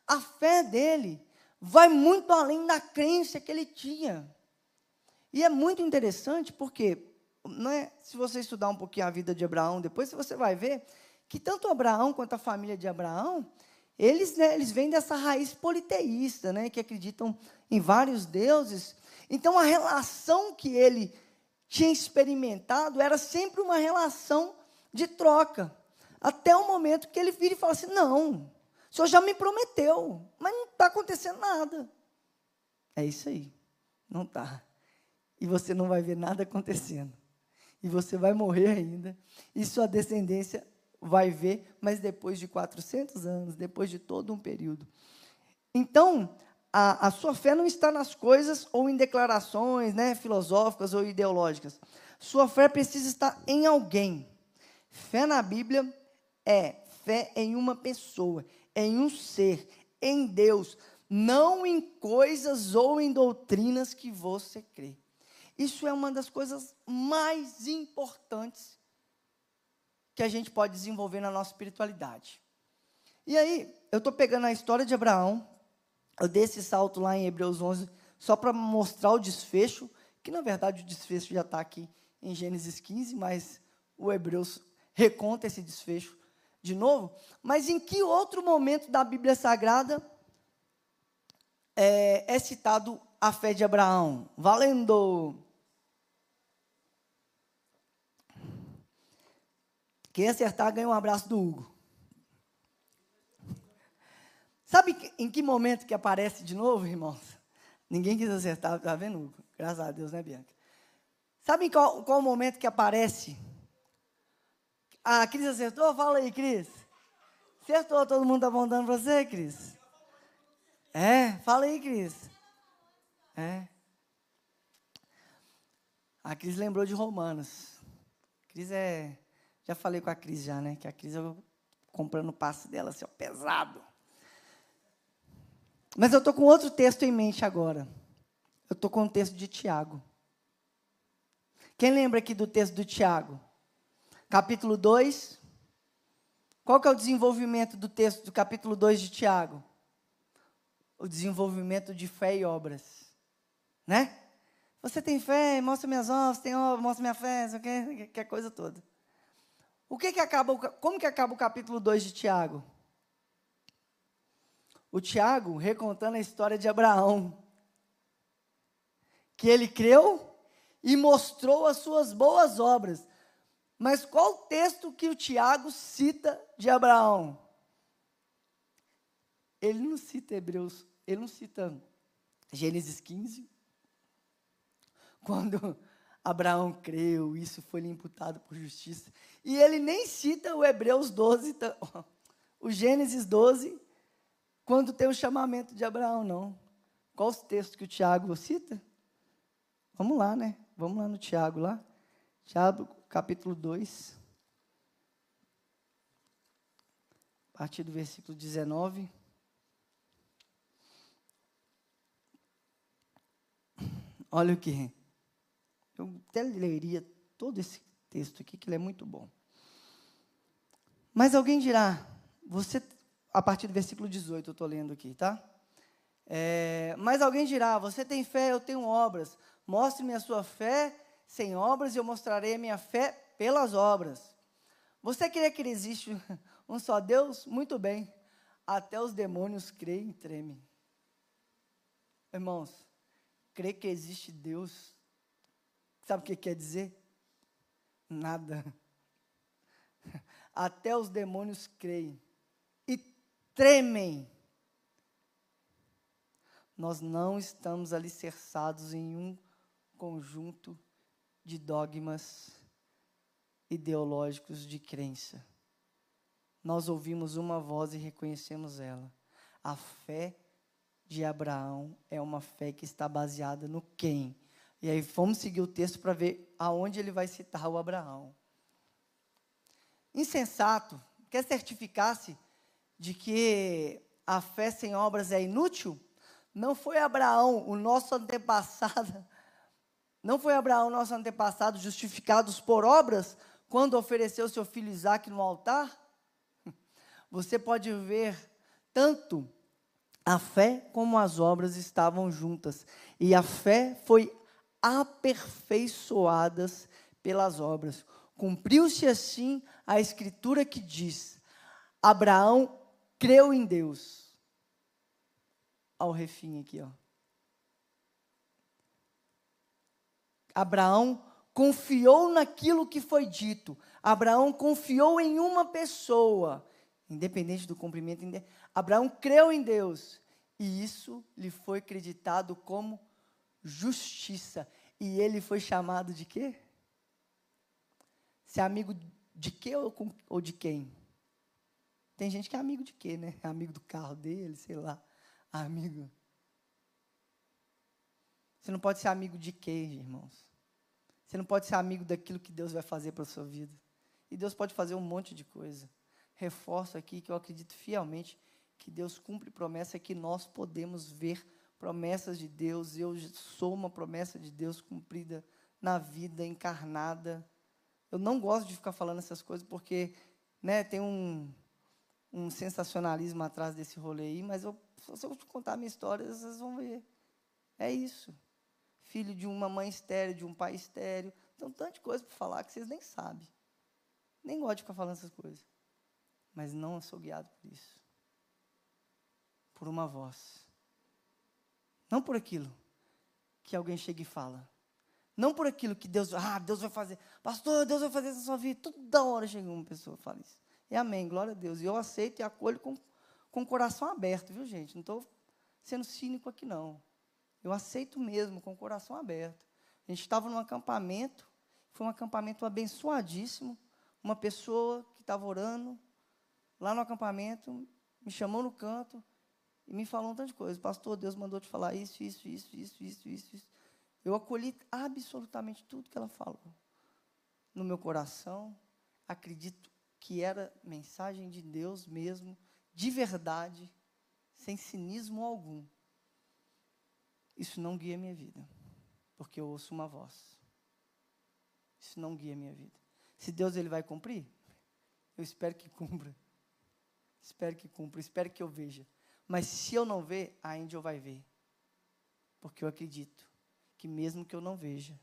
A fé dele vai muito além da crença que ele tinha. E é muito interessante porque, não é, se você estudar um pouquinho a vida de Abraão, depois você vai ver que tanto Abraão quanto a família de Abraão, eles, né, eles vêm dessa raiz politeísta, né, que acreditam em vários deuses. Então, a relação que ele tinha experimentado era sempre uma relação de troca. Até o momento que ele vira e fala assim: Não, o senhor já me prometeu, mas não está acontecendo nada. É isso aí, não está. E você não vai ver nada acontecendo. E você vai morrer ainda. E sua descendência vai ver, mas depois de 400 anos, depois de todo um período. Então, a, a sua fé não está nas coisas ou em declarações né, filosóficas ou ideológicas. Sua fé precisa estar em alguém. Fé na Bíblia é fé em uma pessoa, em um ser, em Deus, não em coisas ou em doutrinas que você crê. Isso é uma das coisas mais importantes que a gente pode desenvolver na nossa espiritualidade. E aí, eu estou pegando a história de Abraão, eu dei esse salto lá em Hebreus 11, só para mostrar o desfecho, que na verdade o desfecho já está aqui em Gênesis 15, mas o Hebreus reconta esse desfecho de novo, mas em que outro momento da Bíblia Sagrada é, é citado a fé de Abraão. Valendo! Quem acertar ganha um abraço do Hugo. Sabe em que momento que aparece de novo, irmãos? Ninguém quis acertar, está vendo, Hugo? Graças a Deus, né, Bianca? Sabe em qual, qual momento que aparece? A Cris acertou? Fala aí, Cris. Acertou, todo mundo está apontando para você, Cris? É, fala aí, Cris. É. A Cris lembrou de Romanos. Cris é. Já falei com a Cris já, né? Que a Cris eu comprando o passe dela, assim, ó, pesado. Mas eu estou com outro texto em mente agora. Eu estou com o texto de Tiago. Quem lembra aqui do texto do Tiago? Capítulo 2. Qual que é o desenvolvimento do texto do capítulo 2 de Tiago? O desenvolvimento de fé e obras. Né? Você tem fé, mostra minhas obras, tem obras, mostra minha fé, isso que, que coisa toda. O que que acaba, como que acaba o capítulo 2 de Tiago? O Tiago recontando a história de Abraão. Que ele creu e mostrou as suas boas obras. Mas qual o texto que o Tiago cita de Abraão? Ele não cita Hebreus, ele não cita Gênesis 15. Quando Abraão creu, isso foi lhe imputado por justiça. E ele nem cita o Hebreus 12, o Gênesis 12, quando tem o chamamento de Abraão, não. Qual os textos que o Tiago cita? Vamos lá, né? Vamos lá no Tiago lá. Tiago, capítulo 2. A partir do versículo 19. Olha o que eu até leria todo esse texto aqui, que ele é muito bom. Mas alguém dirá, você, a partir do versículo 18, eu estou lendo aqui, tá? É, mas alguém dirá, você tem fé, eu tenho obras. Mostre-me a sua fé sem obras e eu mostrarei a minha fé pelas obras. Você crê que existe um só Deus? Muito bem. Até os demônios creem e tremem. Irmãos, crer que existe Deus Sabe o que quer dizer? Nada. Até os demônios creem e tremem. Nós não estamos alicerçados em um conjunto de dogmas ideológicos de crença. Nós ouvimos uma voz e reconhecemos ela. A fé de Abraão é uma fé que está baseada no quem? E aí vamos seguir o texto para ver aonde ele vai citar o Abraão. Insensato, quer certificar-se de que a fé sem obras é inútil? Não foi Abraão, o nosso antepassado, não foi Abraão, nosso antepassado, justificados por obras, quando ofereceu seu filho Isaac no altar? Você pode ver tanto a fé como as obras estavam juntas. E a fé foi aperfeiçoadas pelas obras. Cumpriu-se assim a escritura que diz: Abraão creu em Deus. Ao refim aqui, ó. Abraão confiou naquilo que foi dito. Abraão confiou em uma pessoa, independente do cumprimento. Abraão creu em Deus e isso lhe foi acreditado como justiça. E ele foi chamado de quê? Ser amigo de quê ou, ou de quem? Tem gente que é amigo de quê, né? Amigo do carro dele, sei lá. Amigo. Você não pode ser amigo de quê, irmãos? Você não pode ser amigo daquilo que Deus vai fazer para a sua vida. E Deus pode fazer um monte de coisa. Reforço aqui que eu acredito fielmente que Deus cumpre promessa que nós podemos ver promessas de Deus, eu sou uma promessa de Deus cumprida na vida encarnada. Eu não gosto de ficar falando essas coisas porque né, tem um, um sensacionalismo atrás desse rolê aí, mas eu, se eu contar a minha história, vocês vão ver. É isso. Filho de uma mãe estéreo, de um pai estéreo. Tem tanta coisa para falar que vocês nem sabem. Nem gosto de ficar falando essas coisas. Mas não sou guiado por isso. Por uma voz Não por aquilo que alguém chega e fala. Não por aquilo que Deus, ah, Deus vai fazer. Pastor, Deus vai fazer isso na sua vida. Toda hora chega uma pessoa e fala isso. E amém, glória a Deus. E eu aceito e acolho com, com o coração aberto, viu, gente? Não estou sendo cínico aqui, não. Eu aceito mesmo, com o coração aberto. A gente estava num acampamento, foi um acampamento abençoadíssimo. Uma pessoa que estava orando lá no acampamento me chamou no canto e me falou um tanto de coisa. Pastor, Deus mandou te falar isso, isso, isso, isso, isso, isso. isso. Eu acolhi absolutamente tudo que ela falou. No meu coração, acredito que era mensagem de Deus mesmo, de verdade, sem cinismo algum. Isso não guia minha vida, porque eu ouço uma voz. Isso não guia minha vida. Se Deus ele vai cumprir, eu espero que cumpra. Espero que cumpra, espero que eu veja. Mas se eu não ver, a Angel vai ver. Porque eu acredito que mesmo que eu não veja,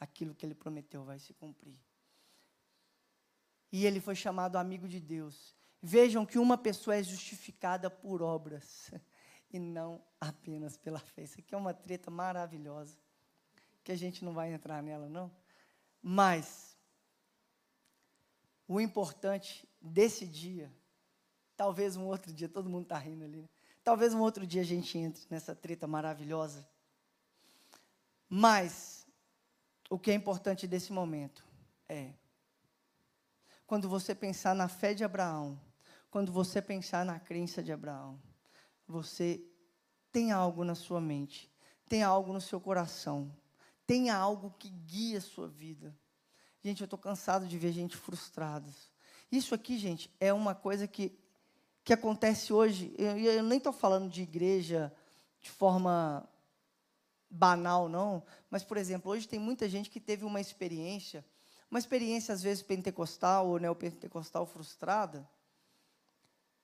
aquilo que ele prometeu vai se cumprir. E ele foi chamado amigo de Deus. Vejam que uma pessoa é justificada por obras e não apenas pela fé. Isso aqui é uma treta maravilhosa, que a gente não vai entrar nela, não. Mas o importante desse dia, talvez um outro dia, todo mundo está rindo ali, né? talvez um outro dia a gente entre nessa treta maravilhosa. Mas o que é importante desse momento é quando você pensar na fé de Abraão, quando você pensar na crença de Abraão, você tem algo na sua mente, tem algo no seu coração, tem algo que guia a sua vida. Gente, eu estou cansado de ver gente frustrada. Isso aqui, gente, é uma coisa que, que acontece hoje. Eu, eu nem estou falando de igreja de forma banal, não. Mas, por exemplo, hoje tem muita gente que teve uma experiência uma experiência, às vezes, pentecostal ou neopentecostal frustrada.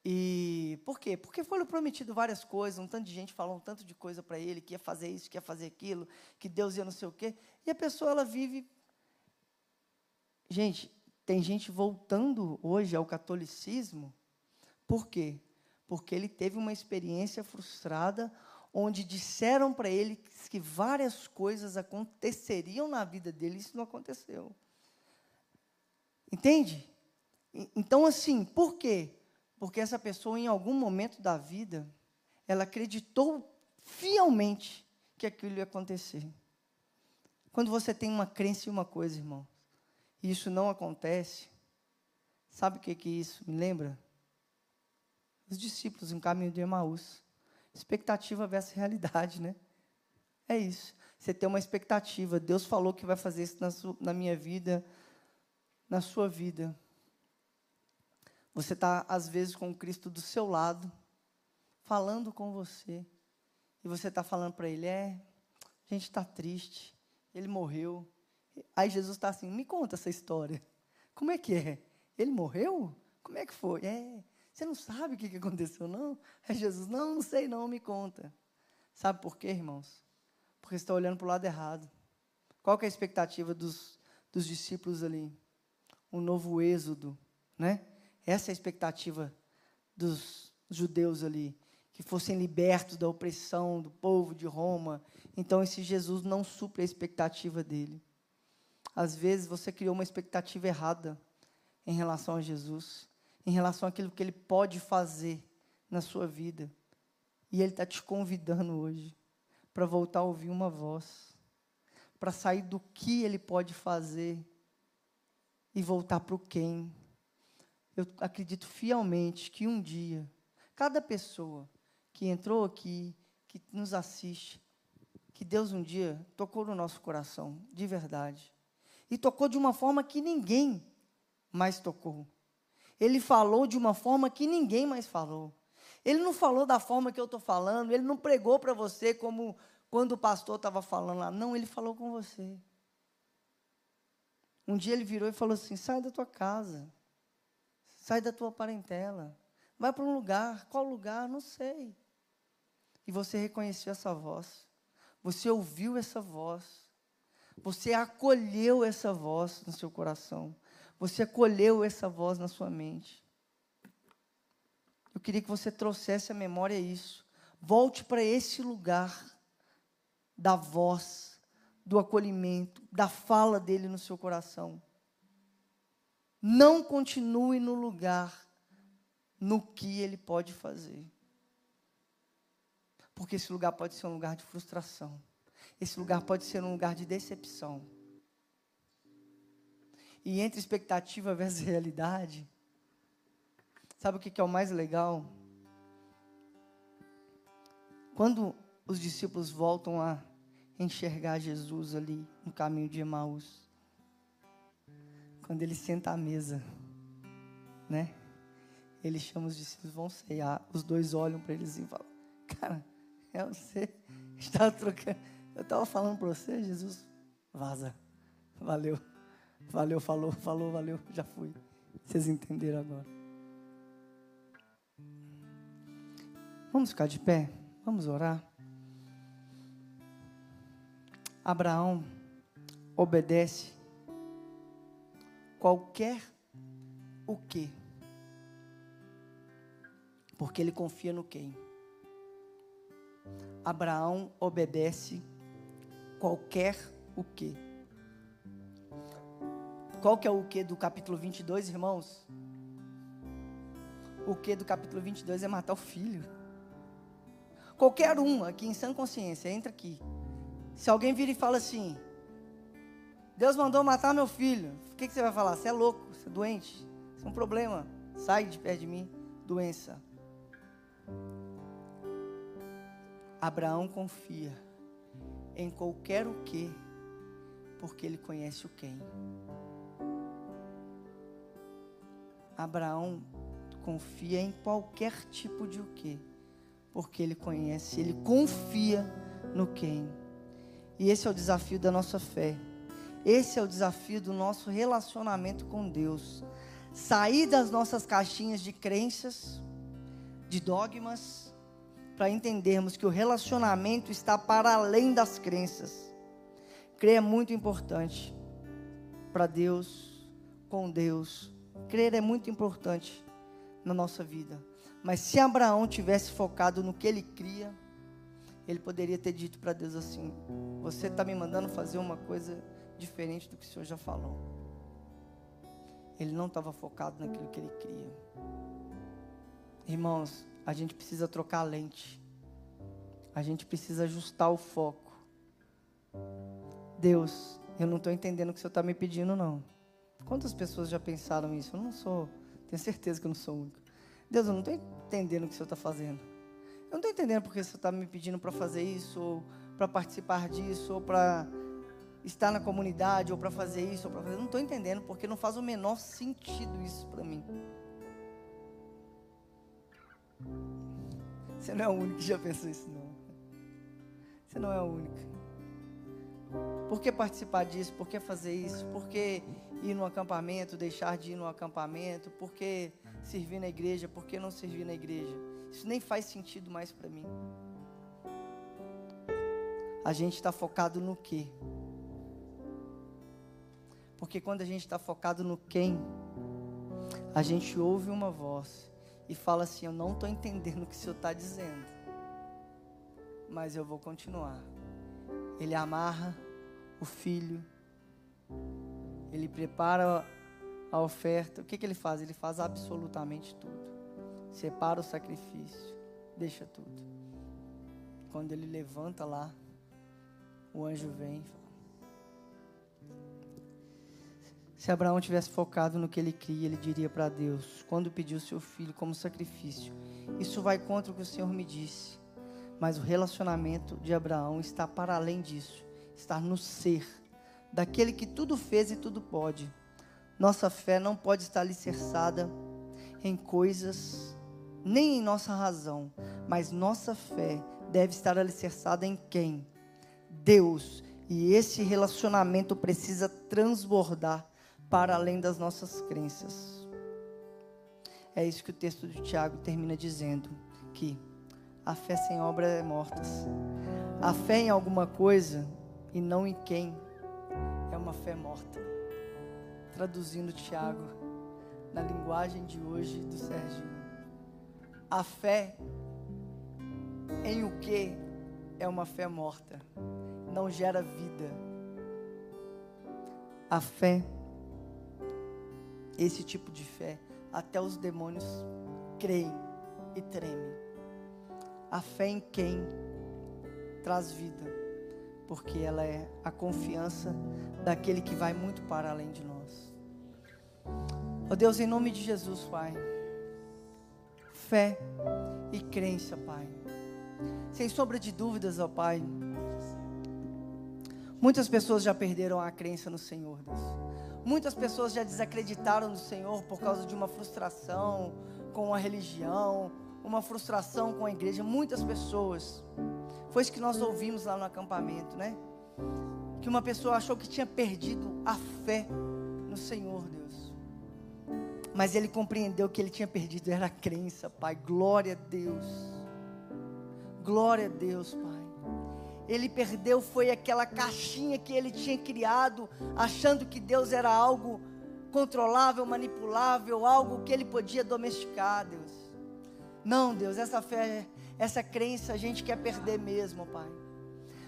E por quê? Porque foram prometido várias coisas, um tanto de gente falou um tanto de coisa para ele, que ia fazer isso, que ia fazer aquilo, que Deus ia não sei o quê. E a pessoa, ela vive. Gente, tem gente voltando hoje ao catolicismo. Por quê? Porque ele teve uma experiência frustrada onde disseram para ele que várias coisas aconteceriam na vida dele, isso não aconteceu. Entende? Então, assim, por quê? Porque essa pessoa, em algum momento da vida, ela acreditou fielmente que aquilo ia acontecer. Quando você tem uma crença em uma coisa, irmão, e isso não acontece, sabe o que, que isso me lembra? Os discípulos em caminho de Emaús. Expectativa versus realidade, né? É isso. Você tem uma expectativa. Deus falou que vai fazer isso na, sua, na minha vida, na sua vida. Você está, às vezes, com Cristo do seu lado, falando com você. E você está falando para Ele: é, a gente está triste, Ele morreu. Aí Jesus está assim: me conta essa história. Como é que é? Ele morreu? Como é que foi? É, você não sabe o que aconteceu, não? Aí Jesus: não, não sei, não, me conta. Sabe por quê, irmãos? Porque você está olhando para o lado errado. Qual é a expectativa dos, dos discípulos ali? um novo êxodo, né? Essa é a expectativa dos judeus ali, que fossem libertos da opressão do povo de Roma. Então esse Jesus não supre a expectativa dele. Às vezes você criou uma expectativa errada em relação a Jesus, em relação àquilo que ele pode fazer na sua vida. E ele está te convidando hoje para voltar a ouvir uma voz, para sair do que ele pode fazer e voltar para o quem. Eu acredito fielmente que um dia, cada pessoa que entrou aqui, que nos assiste, que Deus um dia tocou no nosso coração, de verdade. E tocou de uma forma que ninguém mais tocou. Ele falou de uma forma que ninguém mais falou. Ele não falou da forma que eu estou falando, ele não pregou para você como quando o pastor estava falando lá. Não, ele falou com você. Um dia ele virou e falou assim: sai da tua casa, sai da tua parentela, vai para um lugar. Qual lugar? Não sei. E você reconheceu essa voz, você ouviu essa voz, você acolheu essa voz no seu coração, você acolheu essa voz na sua mente. Eu queria que você trouxesse à memória isso. Volte para esse lugar da voz, do acolhimento, da fala dele no seu coração. Não continue no lugar no que ele pode fazer. Porque esse lugar pode ser um lugar de frustração. Esse lugar pode ser um lugar de decepção. E entre expectativa versus realidade, sabe o que é o mais legal? Quando os discípulos voltam a enxergar Jesus ali no caminho de Emaús, quando ele senta à mesa, né? Ele chama os discípulos, vão ceiar. Os dois olham para eles e falam: Cara, é você. Estava trocando. Eu estava falando para você, Jesus, vaza. Valeu. Valeu, falou, falou, valeu, já fui. Vocês entenderam agora. Vamos ficar de pé? Vamos orar? Abraão obedece qualquer o que, porque ele confia no quem. Abraão obedece qualquer o que. Qual que é o que do capítulo 22, irmãos? O que do capítulo 22 é matar o filho. Qualquer um aqui em sã consciência, entra aqui. Se alguém vir e fala assim: Deus mandou matar meu filho, o que, que você vai falar? Você é louco, você é doente, você é um problema. Sai de perto de mim, doença. Abraão confia em qualquer o que, porque ele conhece o quem. Abraão confia em qualquer tipo de o que, porque ele conhece, ele confia no quem. E esse é o desafio da nossa fé. Esse é o desafio do nosso relacionamento com Deus. Sair das nossas caixinhas de crenças, de dogmas, para entendermos que o relacionamento está para além das crenças. Crer é muito importante para Deus, com Deus. Crer é muito importante na nossa vida. Mas se Abraão tivesse focado no que ele cria, ele poderia ter dito para Deus assim: Você está me mandando fazer uma coisa diferente do que o Senhor já falou. Ele não estava focado naquilo que ele cria. Irmãos, a gente precisa trocar a lente. A gente precisa ajustar o foco. Deus, eu não estou entendendo o que o Senhor está me pedindo, não. Quantas pessoas já pensaram isso? Eu não sou, tenho certeza que eu não sou único. Deus, eu não estou entendendo o que o Senhor está fazendo. Eu não estou entendendo porque o Senhor está me pedindo para fazer isso, ou para participar disso, ou para estar na comunidade, ou para fazer isso, ou para fazer. Eu não estou entendendo porque não faz o menor sentido isso para mim. Você não é o único que já pensou isso, não. Você não é o único. Por que participar disso? Por que fazer isso? Por que ir no acampamento, deixar de ir no acampamento? Por que servir na igreja? Por que não servir na igreja? Isso nem faz sentido mais para mim. A gente está focado no quê? Porque quando a gente está focado no quem, a gente ouve uma voz e fala assim: Eu não estou entendendo o que o Senhor está dizendo, mas eu vou continuar. Ele amarra o filho, ele prepara a oferta. O que, que ele faz? Ele faz absolutamente tudo. Separa o sacrifício, deixa tudo. Quando ele levanta lá, o anjo vem. Se Abraão tivesse focado no que ele cria, ele diria para Deus, quando pediu seu filho como sacrifício: Isso vai contra o que o Senhor me disse. Mas o relacionamento de Abraão está para além disso, está no ser, daquele que tudo fez e tudo pode. Nossa fé não pode estar alicerçada em coisas, nem em nossa razão, mas nossa fé deve estar alicerçada em quem? Deus. E esse relacionamento precisa transbordar para além das nossas crenças. É isso que o texto de Tiago termina dizendo, que a fé sem obra é morta. A fé em alguma coisa e não em quem é uma fé morta. Traduzindo Tiago na linguagem de hoje do Serginho. A fé em o que é uma fé morta. não gera vida. A fé, esse tipo de fé, até os demônios creem e tremem. A fé em quem traz vida, porque ela é a confiança daquele que vai muito para além de nós. Ó oh Deus, em nome de Jesus, Pai, fé e crença, Pai. Sem sombra de dúvidas, ó oh Pai. Muitas pessoas já perderam a crença no Senhor, Deus. Muitas pessoas já desacreditaram do Senhor por causa de uma frustração com a religião, uma frustração com a igreja. Muitas pessoas. Foi isso que nós ouvimos lá no acampamento, né? Que uma pessoa achou que tinha perdido a fé no Senhor, Deus. Mas ele compreendeu que ele tinha perdido era a crença, Pai. Glória a Deus. Glória a Deus, Pai. Ele perdeu foi aquela caixinha que ele tinha criado, achando que Deus era algo controlável, manipulável, algo que ele podia domesticar, Deus. Não, Deus, essa fé, essa crença a gente quer perder mesmo, Pai.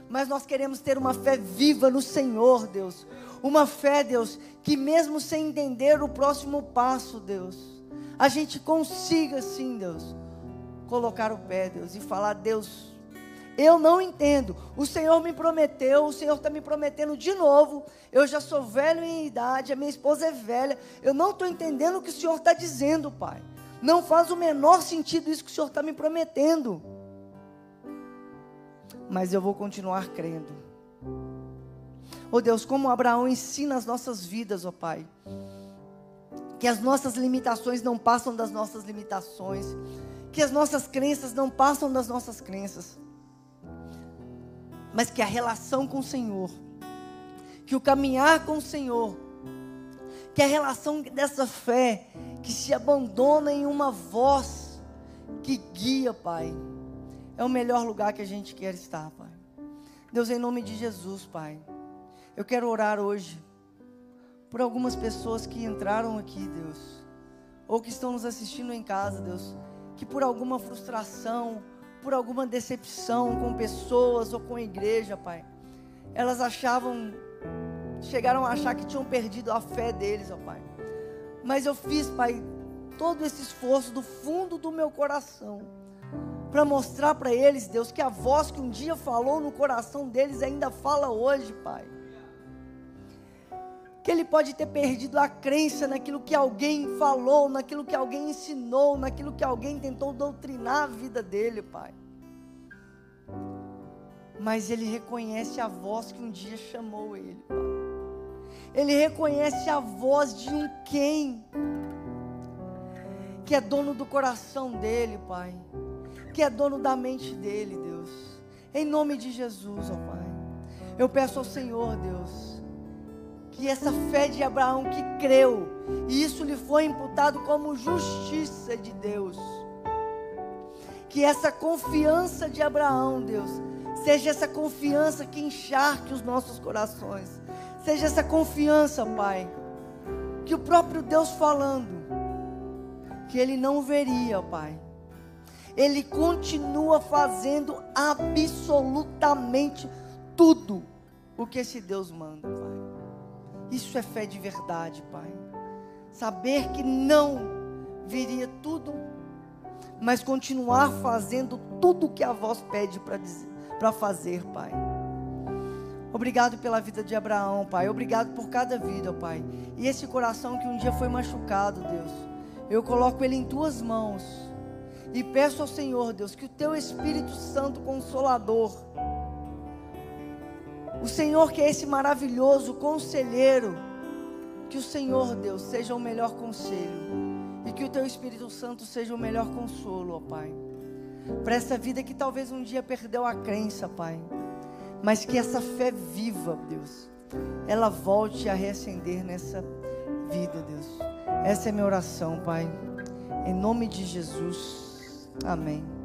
Mas nós queremos ter uma fé viva no Senhor, Deus. Uma fé, Deus, que mesmo sem entender o próximo passo, Deus, a gente consiga, sim, Deus, colocar o pé, Deus, e falar: Deus, eu não entendo. O Senhor me prometeu, o Senhor está me prometendo de novo. Eu já sou velho em idade, a minha esposa é velha. Eu não estou entendendo o que o Senhor está dizendo, Pai. Não faz o menor sentido isso que o Senhor está me prometendo. Mas eu vou continuar crendo. Oh Deus, como Abraão ensina as nossas vidas, ó oh Pai. Que as nossas limitações não passam das nossas limitações. Que as nossas crenças não passam das nossas crenças mas que a relação com o Senhor, que o caminhar com o Senhor, que a relação dessa fé que se abandona em uma voz que guia, Pai, é o melhor lugar que a gente quer estar, Pai. Deus, em nome de Jesus, Pai, eu quero orar hoje por algumas pessoas que entraram aqui, Deus, ou que estão nos assistindo em casa, Deus, que por alguma frustração, por alguma decepção com pessoas ou com a igreja, Pai. Elas achavam, chegaram a achar que tinham perdido a fé deles, ó Pai. Mas eu fiz, Pai, todo esse esforço do fundo do meu coração para mostrar para eles, Deus, que a voz que um dia falou no coração deles ainda fala hoje, Pai que ele pode ter perdido a crença naquilo que alguém falou, naquilo que alguém ensinou, naquilo que alguém tentou doutrinar a vida dele, Pai. Mas ele reconhece a voz que um dia chamou ele, Pai. Ele reconhece a voz de um quem que é dono do coração dele, Pai. Que é dono da mente dele, Deus. Em nome de Jesus, ó Pai. Eu peço ao Senhor, Deus que essa fé de Abraão que creu, e isso lhe foi imputado como justiça de Deus. Que essa confiança de Abraão, Deus, seja essa confiança que encharque os nossos corações. Seja essa confiança, Pai, que o próprio Deus falando, que ele não veria, Pai. Ele continua fazendo absolutamente tudo o que esse Deus manda, Pai. Isso é fé de verdade, Pai. Saber que não viria tudo, mas continuar fazendo tudo o que a voz pede para fazer, Pai. Obrigado pela vida de Abraão, Pai. Obrigado por cada vida, Pai. E esse coração que um dia foi machucado, Deus. Eu coloco ele em tuas mãos. E peço ao Senhor, Deus, que o teu Espírito Santo Consolador o Senhor que é esse maravilhoso conselheiro, que o Senhor, Deus, seja o melhor conselho e que o teu Espírito Santo seja o melhor consolo, ó Pai. Para essa vida que talvez um dia perdeu a crença, Pai, mas que essa fé viva, Deus, ela volte a reacender nessa vida, Deus. Essa é minha oração, Pai. Em nome de Jesus. Amém.